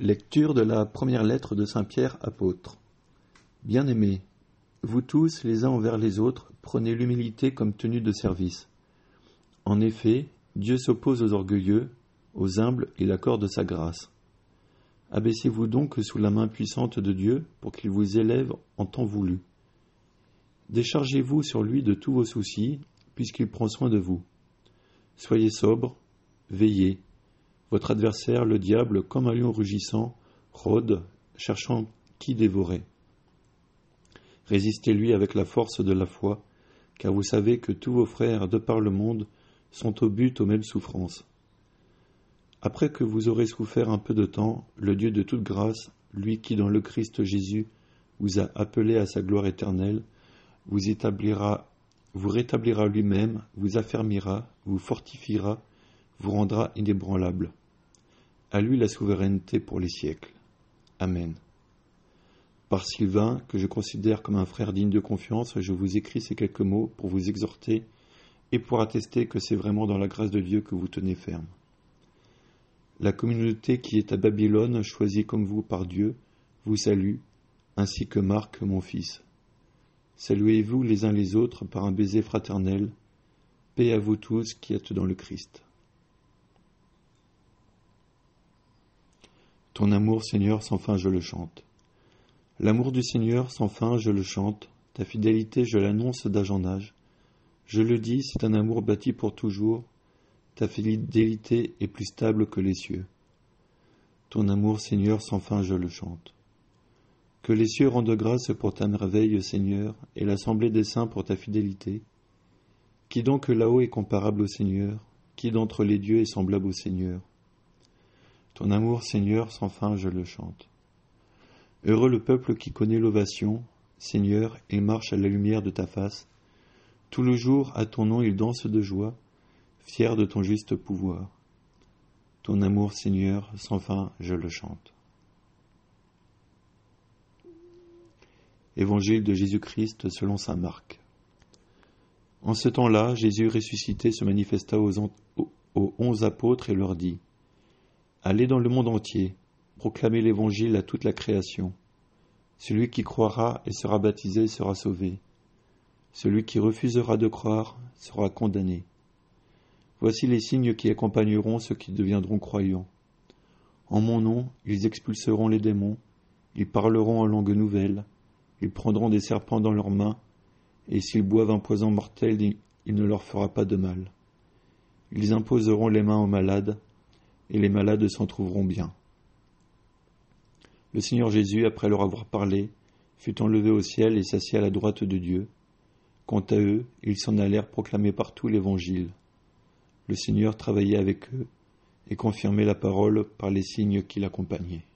Lecture de la première lettre de Saint Pierre apôtre. Bien-aimés, vous tous, les uns envers les autres, prenez l'humilité comme tenue de service. En effet, Dieu s'oppose aux orgueilleux, aux humbles il accorde sa grâce. Abaissez-vous donc sous la main puissante de Dieu pour qu'il vous élève en temps voulu. Déchargez-vous sur lui de tous vos soucis, puisqu'il prend soin de vous. Soyez sobre, veillez. Votre adversaire, le diable, comme un lion rugissant, rôde, cherchant qui dévorer. Résistez-lui avec la force de la foi, car vous savez que tous vos frères de par le monde sont au but aux mêmes souffrances. Après que vous aurez souffert un peu de temps, le Dieu de toute grâce, lui qui dans le Christ Jésus vous a appelé à sa gloire éternelle, vous établira, vous rétablira lui-même, vous affermira, vous fortifiera, vous rendra inébranlable. À lui la souveraineté pour les siècles. Amen. Par Sylvain, que je considère comme un frère digne de confiance, je vous écris ces quelques mots pour vous exhorter et pour attester que c'est vraiment dans la grâce de Dieu que vous tenez ferme. La communauté qui est à Babylone, choisie comme vous par Dieu, vous salue, ainsi que Marc, mon fils. Saluez-vous les uns les autres par un baiser fraternel. Paix à vous tous qui êtes dans le Christ. Ton amour, Seigneur, sans fin, je le chante. L'amour du Seigneur, sans fin, je le chante. Ta fidélité, je l'annonce d'âge en âge. Je le dis, c'est un amour bâti pour toujours. Ta fidélité est plus stable que les cieux. Ton amour, Seigneur, sans fin, je le chante. Que les cieux rendent grâce pour ta merveille, Seigneur, et l'assemblée des saints pour ta fidélité. Qui donc là-haut est comparable au Seigneur Qui d'entre les dieux est semblable au Seigneur ton amour, Seigneur, sans fin, je le chante. Heureux le peuple qui connaît l'ovation, Seigneur, et marche à la lumière de ta face. Tout le jour, à ton nom, il danse de joie, fier de ton juste pouvoir. Ton amour, Seigneur, sans fin, je le chante. Évangile de Jésus-Christ selon saint Marc. En ce temps-là, Jésus ressuscité se manifesta aux onze apôtres et leur dit Allez dans le monde entier, proclamez l'Évangile à toute la création. Celui qui croira et sera baptisé sera sauvé. Celui qui refusera de croire sera condamné. Voici les signes qui accompagneront ceux qui deviendront croyants. En mon nom, ils expulseront les démons, ils parleront en langue nouvelle, ils prendront des serpents dans leurs mains, et s'ils boivent un poison mortel, il ne leur fera pas de mal. Ils imposeront les mains aux malades, et les malades s'en trouveront bien. Le Seigneur Jésus, après leur avoir parlé, fut enlevé au ciel et s'assit à la droite de Dieu. Quant à eux, ils s'en allèrent proclamer partout l'Évangile. Le Seigneur travaillait avec eux et confirmait la parole par les signes qui l'accompagnaient.